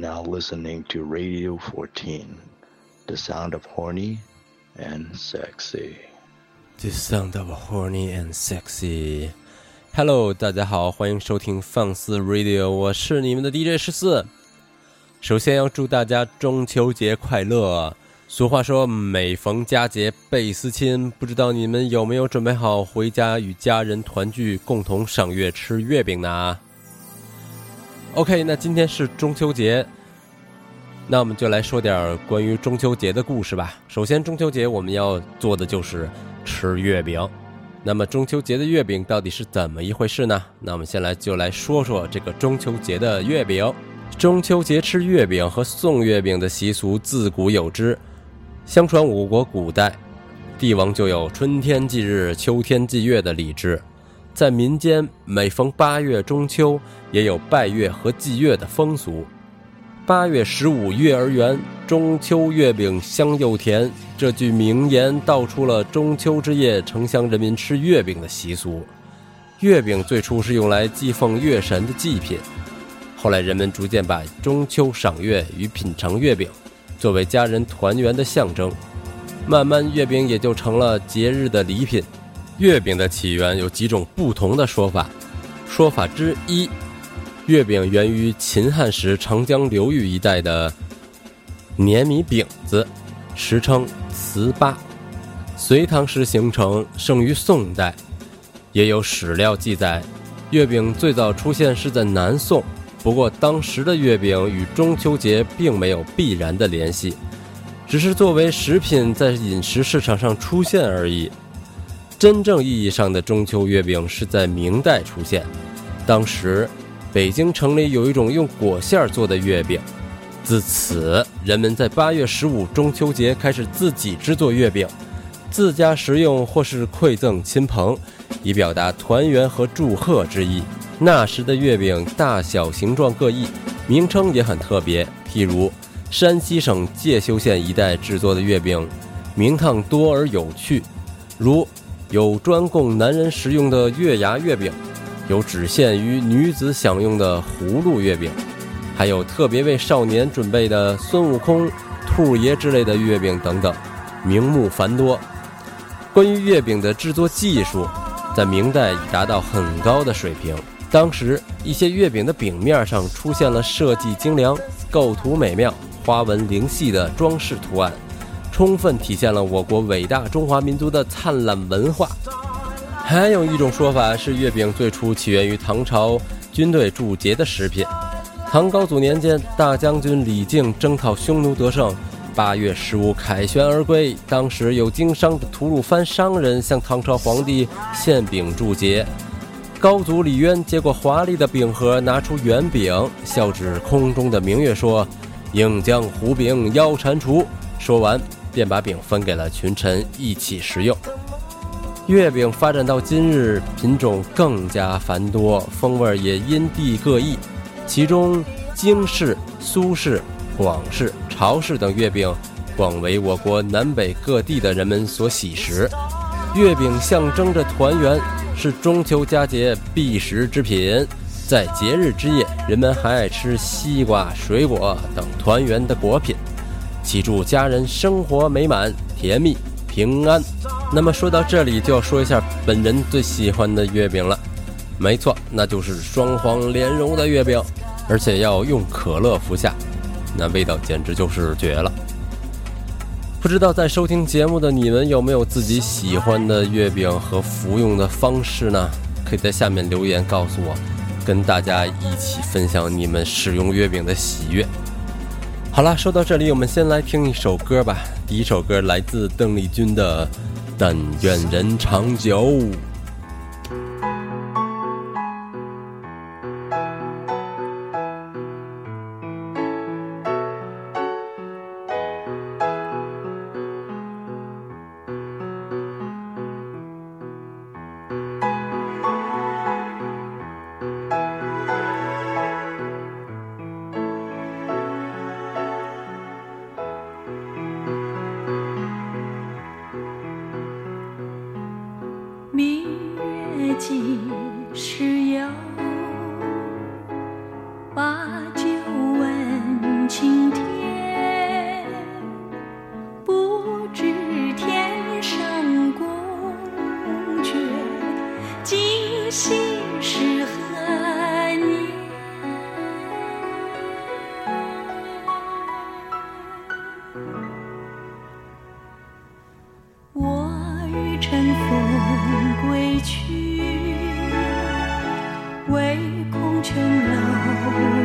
now listening to Radio 14, the sound of horny and sexy. The sound of horny and sexy. Hello，大家好，欢迎收听放肆 Radio，我是你们的 DJ 十四。首先要祝大家中秋节快乐。俗话说，每逢佳节倍思亲。不知道你们有没有准备好回家与家人团聚，共同赏月吃月饼呢？OK，那今天是中秋节，那我们就来说点关于中秋节的故事吧。首先，中秋节我们要做的就是吃月饼。那么，中秋节的月饼到底是怎么一回事呢？那我们先来就来说说这个中秋节的月饼。中秋节吃月饼和送月饼的习俗自古有之。相传我国古代，帝王就有春天祭日、秋天祭月的礼制，在民间每逢八月中秋，也有拜月和祭月的风俗。八月十五月儿圆，中秋月饼香又甜。这句名言道出了中秋之夜城乡人民吃月饼的习俗。月饼最初是用来祭奉月神的祭品，后来人们逐渐把中秋赏月与品尝月饼。作为家人团圆的象征，慢慢月饼也就成了节日的礼品。月饼的起源有几种不同的说法。说法之一，月饼源于秦汉时长江流域一带的黏米饼子，时称糍粑。隋唐时形成，盛于宋代。也有史料记载，月饼最早出现是在南宋。不过，当时的月饼与中秋节并没有必然的联系，只是作为食品在饮食市场上出现而已。真正意义上的中秋月饼是在明代出现，当时北京城里有一种用果馅做的月饼，自此人们在八月十五中秋节开始自己制作月饼，自家食用或是馈赠亲朋，以表达团圆和祝贺之意。那时的月饼大小形状各异，名称也很特别。譬如山西省介休县一带制作的月饼，名堂多而有趣，如有专供男人食用的月牙月饼，有只限于女子享用的葫芦月饼，还有特别为少年准备的孙悟空、兔爷之类的月饼等等，名目繁多。关于月饼的制作技术，在明代已达到很高的水平。当时一些月饼的饼面上出现了设计精良、构图美妙、花纹灵细的装饰图案，充分体现了我国伟大中华民族的灿烂文化。还有一种说法是，月饼最初起源于唐朝军队驻节的食品。唐高祖年间，大将军李靖征讨匈奴得胜，八月十五凯旋而归。当时有经商的吐鲁番商人向唐朝皇帝献饼祝节。高祖李渊接过华丽的饼盒，拿出圆饼，笑指空中的明月说：“应将胡饼邀蟾蜍。”说完，便把饼分给了群臣一起食用。月饼发展到今日，品种更加繁多，风味也因地各异。其中，京式、苏式、广式、潮式等月饼，广为我国南北各地的人们所喜食。月饼象征着团圆。是中秋佳节必食之品，在节日之夜，人们还爱吃西瓜、水果等团圆的果品，祈祝家人生活美满、甜蜜、平安。那么说到这里，就要说一下本人最喜欢的月饼了，没错，那就是双黄莲蓉的月饼，而且要用可乐服下，那味道简直就是绝了。不知道在收听节目的你们有没有自己喜欢的月饼和服用的方式呢？可以在下面留言告诉我，跟大家一起分享你们使用月饼的喜悦。好了，说到这里，我们先来听一首歌吧。第一首歌来自邓丽君的《但愿人长久》。乘风归去唯恐琼楼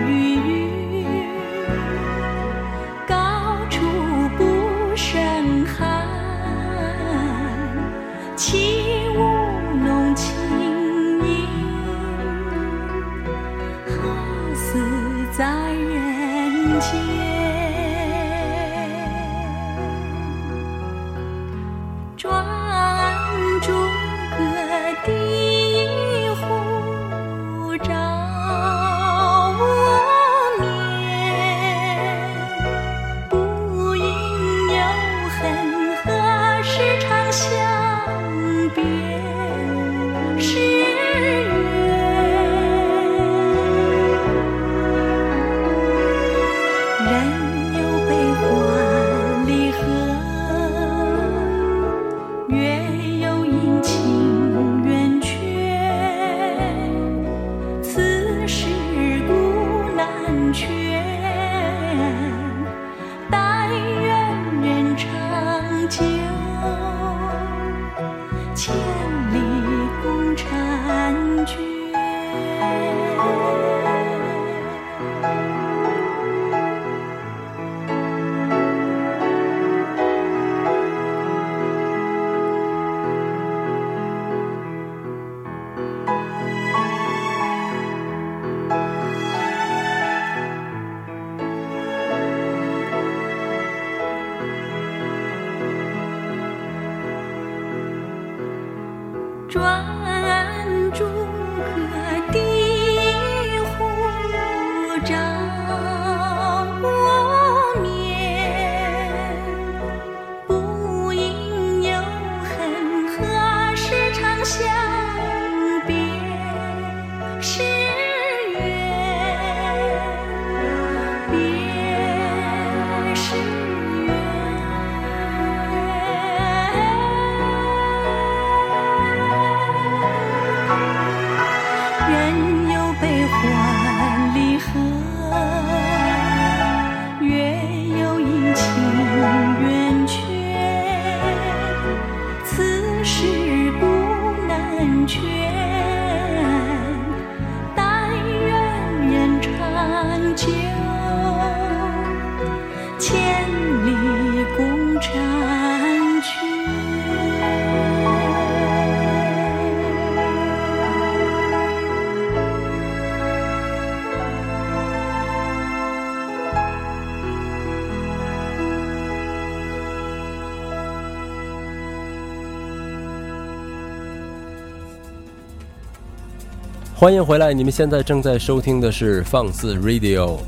欢迎回来！你们现在正在收听的是放肆 Radio。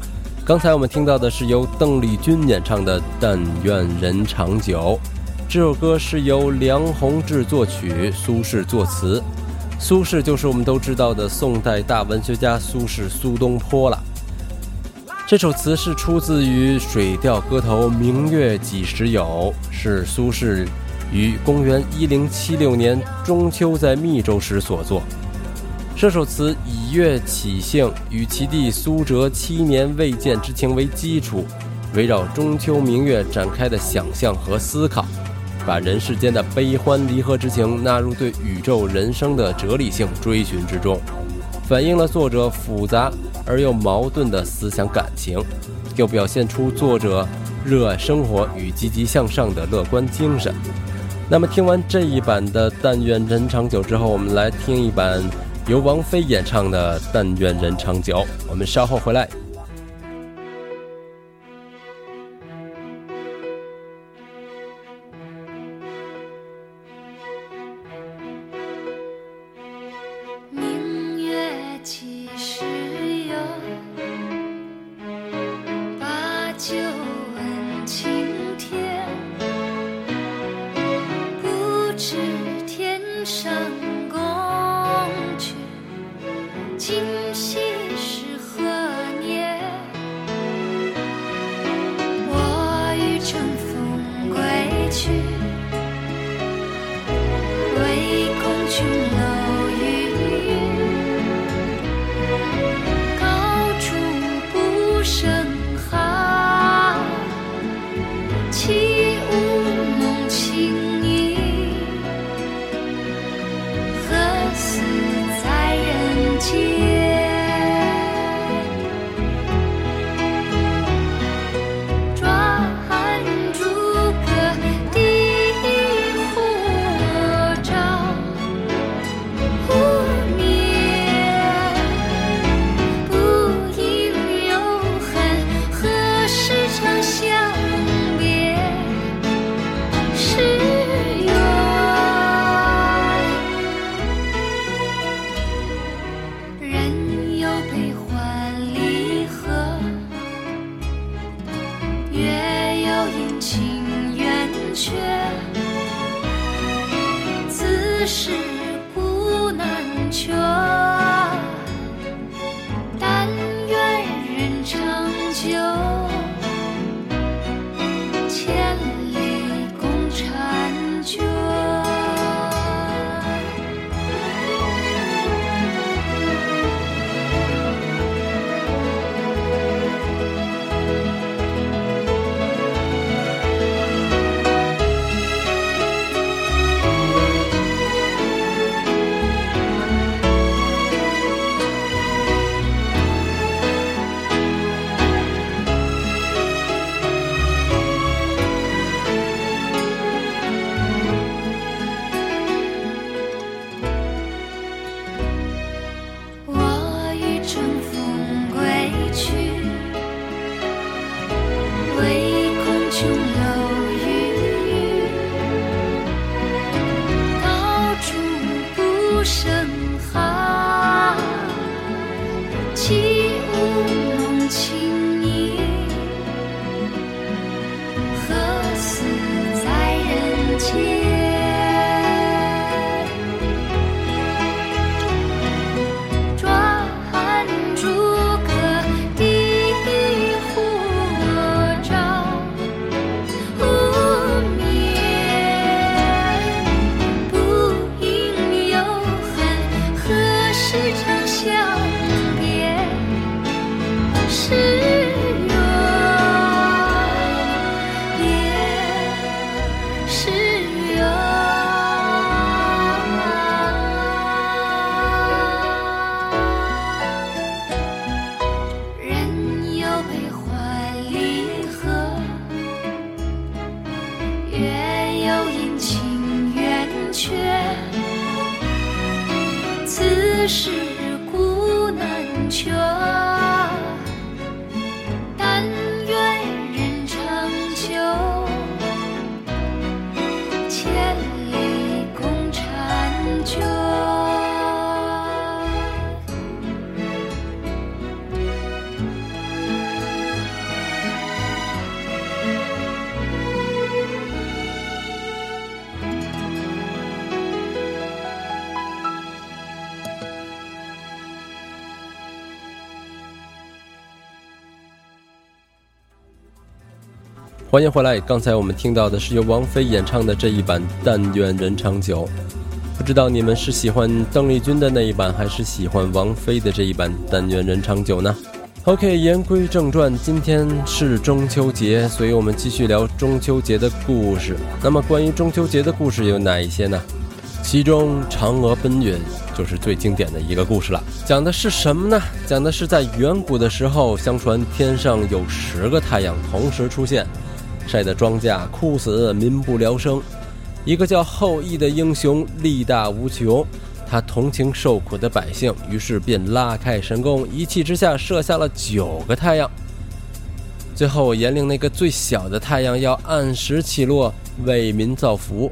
刚才我们听到的是由邓丽君演唱的《但愿人长久》。这首歌是由梁鸿志作曲，苏轼作词。苏轼就是我们都知道的宋代大文学家苏轼苏东坡了。这首词是出自于《水调歌头·明月几时有》，是苏轼于公元一零七六年中秋在密州时所作。这首词以月起兴，与其弟苏辙七年未见之情为基础，围绕中秋明月展开的想象和思考，把人世间的悲欢离合之情纳入对宇宙人生的哲理性追寻之中，反映了作者复杂而又矛盾的思想感情，又表现出作者热爱生活与积极向上的乐观精神。那么，听完这一版的《但愿人长久》之后，我们来听一版。由王菲演唱的《但愿人长久》，我们稍后回来。是欢迎回来！刚才我们听到的是由王菲演唱的这一版《但愿人长久》，不知道你们是喜欢邓丽君的那一版，还是喜欢王菲的这一版《但愿人长久》呢？OK，言归正传，今天是中秋节，所以我们继续聊中秋节的故事。那么，关于中秋节的故事有哪一些呢？其中，嫦娥奔月就是最经典的一个故事了。讲的是什么呢？讲的是在远古的时候，相传天上有十个太阳同时出现。晒得庄稼枯死，民不聊生。一个叫后羿的英雄力大无穷，他同情受苦的百姓，于是便拉开神弓，一气之下射下了九个太阳。最后严令那个最小的太阳要按时起落，为民造福。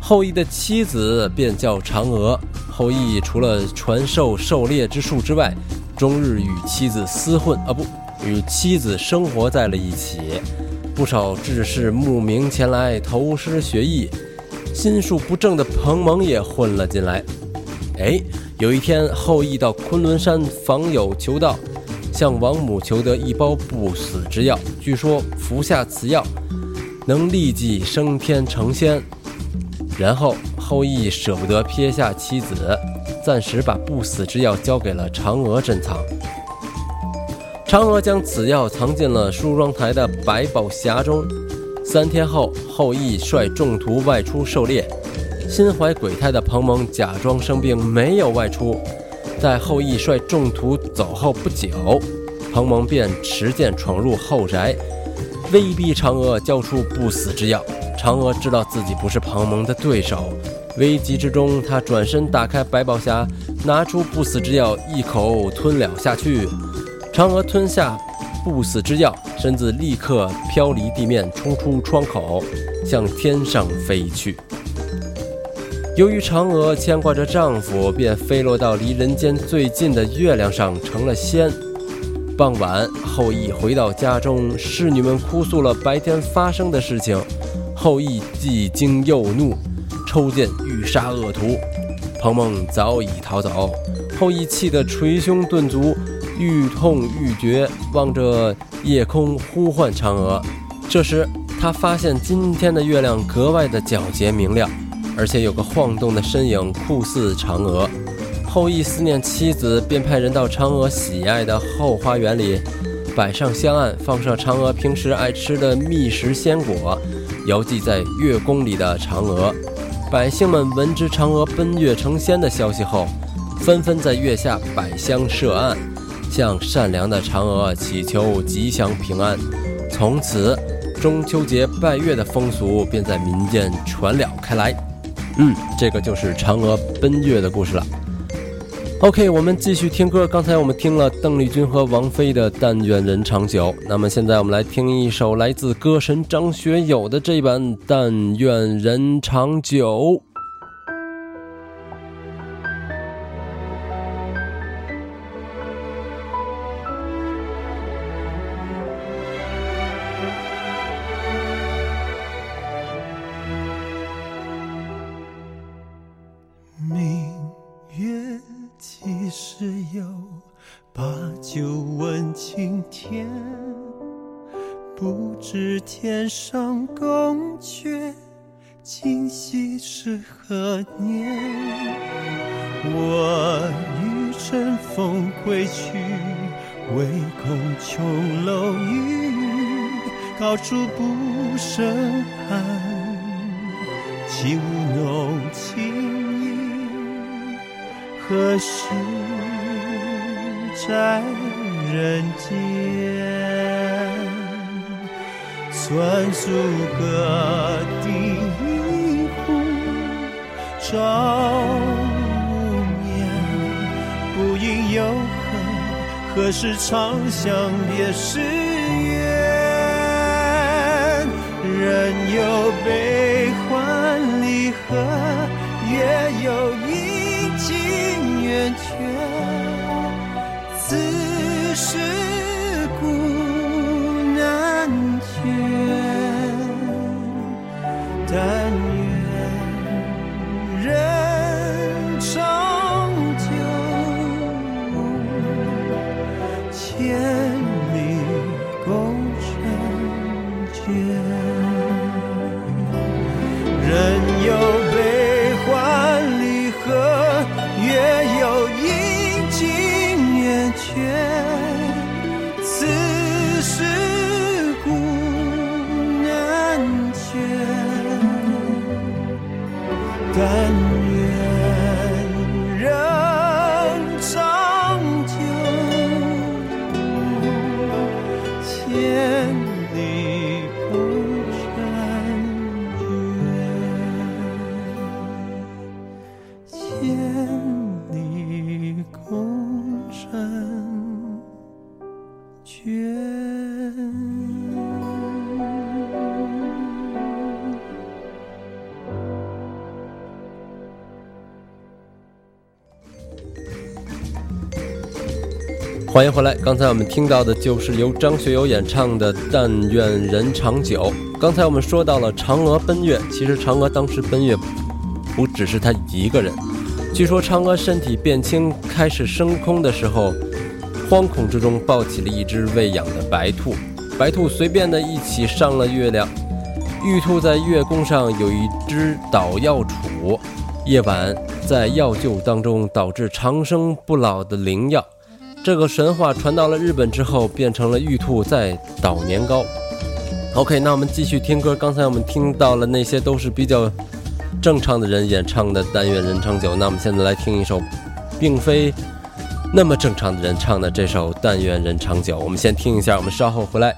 后羿的妻子便叫嫦娥。后羿除了传授狩猎之术之外，终日与妻子厮混啊，不，与妻子生活在了一起。不少志士慕名前来投师学艺，心术不正的彭蒙也混了进来。哎，有一天，后羿到昆仑山访友求道，向王母求得一包不死之药，据说服下此药能立即升天成仙。然后后羿舍不得撇下妻子，暂时把不死之药交给了嫦娥珍藏。嫦娥将此药藏进了梳妆台的百宝匣中。三天后，后羿率众徒外出狩猎，心怀鬼胎的彭蒙假装生病，没有外出。在后羿率众徒走后不久，彭蒙便持剑闯入后宅，威逼嫦娥交出不死之药。嫦娥知道自己不是彭蒙的对手，危急之中，她转身打开百宝匣，拿出不死之药，一口吞了下去。嫦娥吞下不死之药，身子立刻飘离地面，冲出窗口，向天上飞去。由于嫦娥牵挂着丈夫，便飞落到离人间最近的月亮上，成了仙。傍晚，后羿回到家中，侍女们哭诉了白天发生的事情。后羿既惊又怒，抽剑欲杀恶徒。彭梦早已逃走，后羿气得捶胸顿足，欲痛欲绝，望着夜空呼唤嫦娥。这时，他发现今天的月亮格外的皎洁明亮，而且有个晃动的身影，酷似嫦娥。后羿思念妻子，便派人到嫦娥喜爱的后花园里，摆上香案，放上嫦娥平时爱吃的蜜食鲜果，遥祭在月宫里的嫦娥。百姓们闻知嫦娥奔月成仙的消息后，纷纷在月下摆香设案，向善良的嫦娥祈求吉祥平安。从此，中秋节拜月的风俗便在民间传了开来。嗯，这个就是嫦娥奔月的故事了。OK，我们继续听歌。刚才我们听了邓丽君和王菲的《但愿人长久》，那么现在我们来听一首来自歌神张学友的这版《但愿人长久》。上宫阙，今夕是何年？我欲乘风归去，唯恐琼楼玉宇，高处不胜寒。起舞弄清影，何时在人间？算数个第一壶，朝无眠。不应有恨，何时长向别时圆？人有悲欢离合，月有阴晴圆缺。此时。欢迎回来。刚才我们听到的就是由张学友演唱的《但愿人长久》。刚才我们说到了嫦娥奔月，其实嫦娥当时奔月不只是她一个人。据说嫦娥身体变轻，开始升空的时候，惶恐之中抱起了一只喂养的白兔，白兔随便的一起上了月亮。玉兔在月宫上有一只捣药杵，夜晚在药臼当中导致长生不老的灵药。这个神话传到了日本之后，变成了玉兔在捣年糕。OK，那我们继续听歌。刚才我们听到了那些都是比较正常的人演唱的《但愿人长久》，那我们现在来听一首并非那么正常的人唱的这首《但愿人长久》。我们先听一下，我们稍后回来。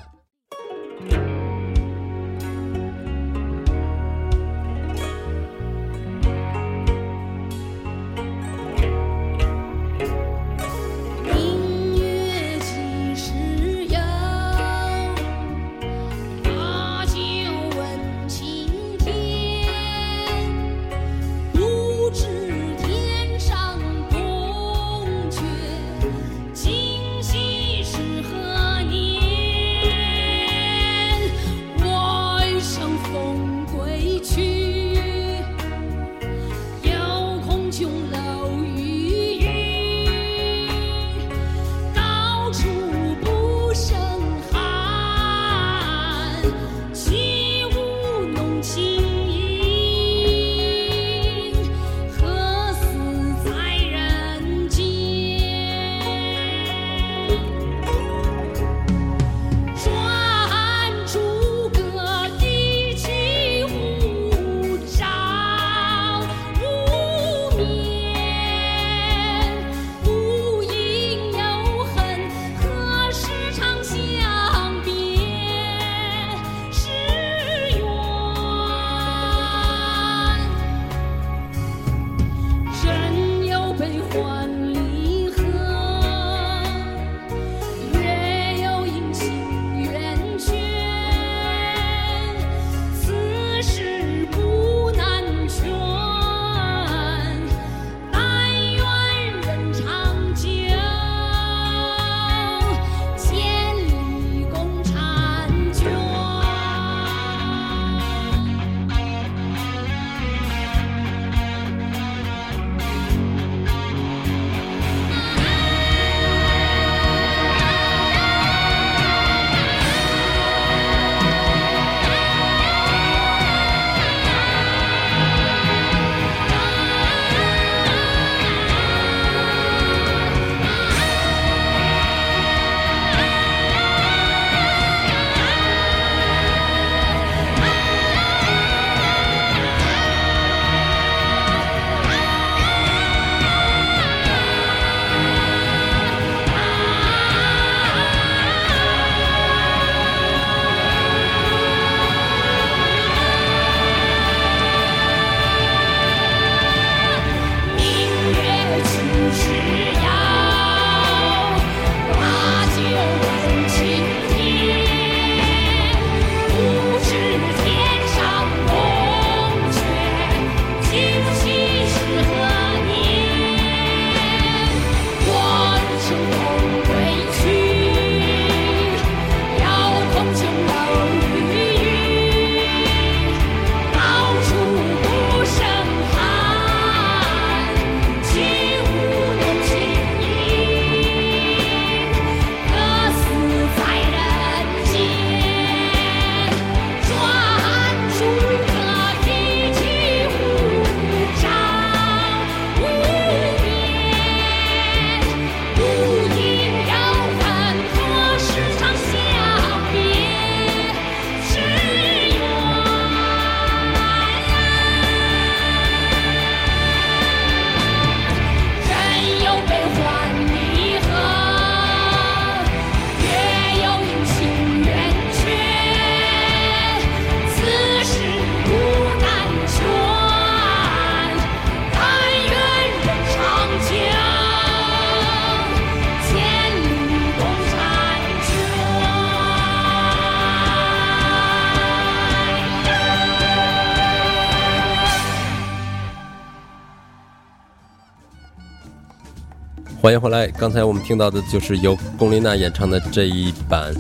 迎回来。刚才我们听到的就是由龚琳娜演唱的这一版《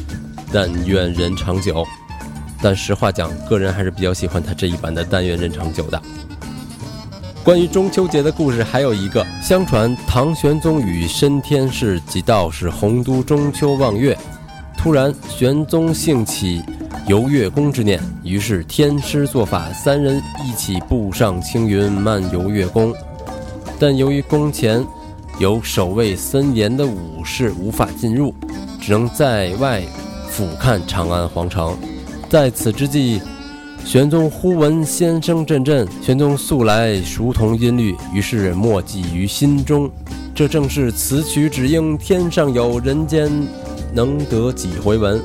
但愿人长久》，但实话讲，个人还是比较喜欢她这一版的《但愿人长久》的。关于中秋节的故事还有一个，相传唐玄宗与申天士及道士洪都中秋望月，突然玄宗兴起游月宫之念，于是天师做法，三人一起步上青云，漫游月宫。但由于宫前有守卫森严的武士，无法进入，只能在外俯瞰长安皇城。在此之际，玄宗忽闻仙声阵阵，玄宗素来熟通音律，于是默记于心中。这正是此曲只应天上有人间，能得几回闻。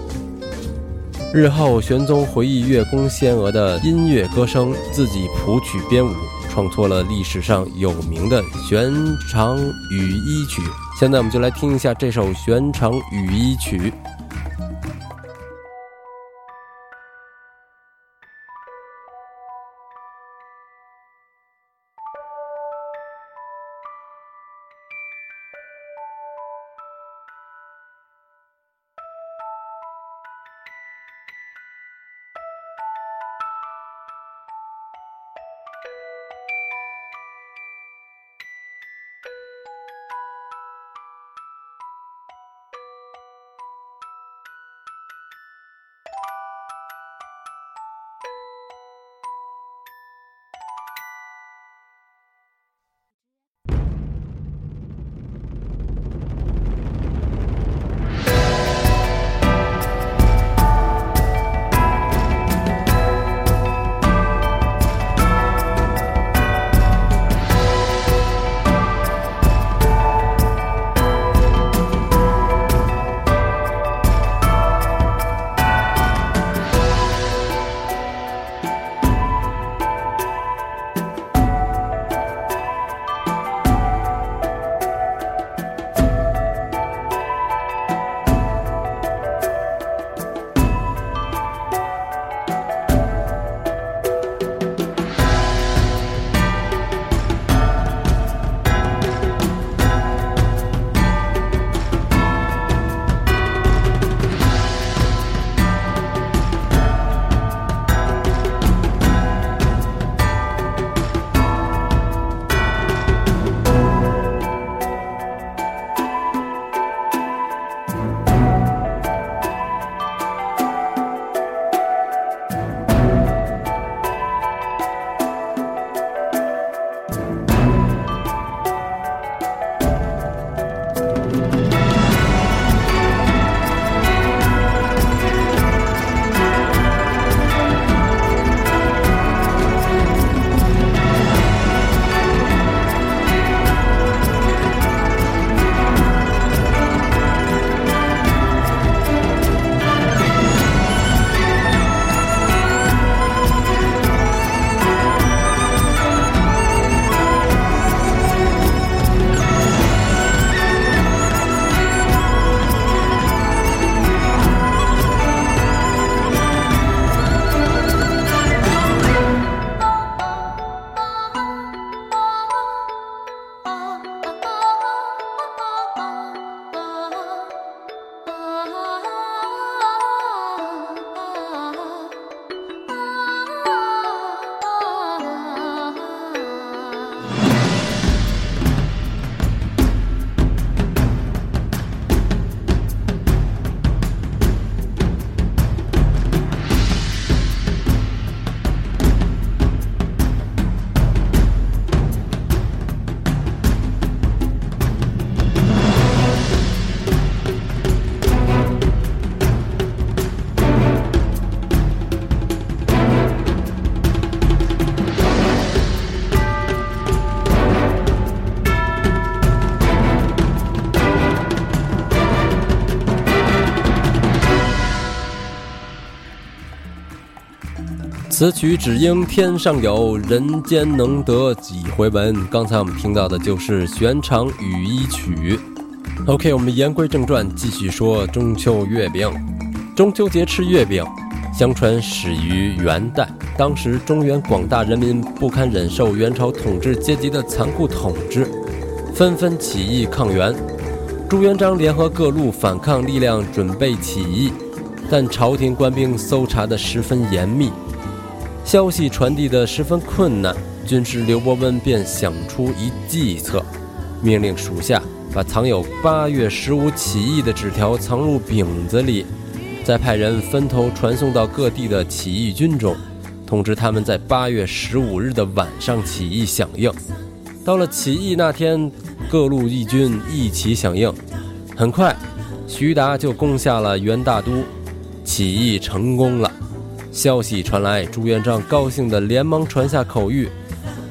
日后玄宗回忆月宫仙娥的音乐歌声，自己谱曲编舞。创作了历史上有名的《玄长羽衣曲》，现在我们就来听一下这首《玄长羽衣曲》。此曲只应天上有人间能得几回闻。刚才我们听到的就是《玄长羽衣曲》。OK，我们言归正传，继续说中秋月饼。中秋节吃月饼，相传始于元代。当时中原广大人民不堪忍受元朝统治阶级的残酷统治，纷纷起义抗元。朱元璋联合各路反抗力量准备起义，但朝廷官兵搜查得十分严密，消息传递的十分困难。军师刘伯温便想出一计策，命令属下把藏有八月十五起义的纸条藏入饼子里，再派人分头传送到各地的起义军中，通知他们在八月十五日的晚上起义响应。到了起义那天。各路义军一起响应，很快，徐达就攻下了元大都，起义成功了。消息传来，朱元璋高兴地连忙传下口谕，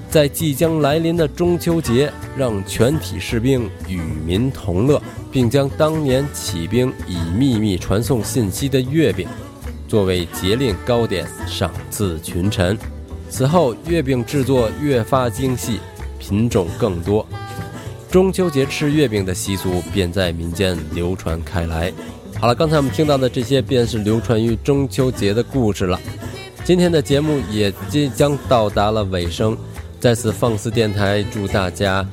在即将来临的中秋节，让全体士兵与民同乐，并将当年起兵以秘密传送信息的月饼，作为节令糕点赏赐群臣。此后，月饼制作越发精细，品种更多。中秋节吃月饼的习俗便在民间流传开来。好了，刚才我们听到的这些便是流传于中秋节的故事了。今天的节目也即将到达了尾声，在此放肆电台祝大家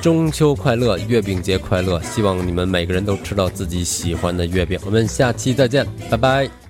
中秋快乐，月饼节快乐！希望你们每个人都吃到自己喜欢的月饼。我们下期再见，拜拜。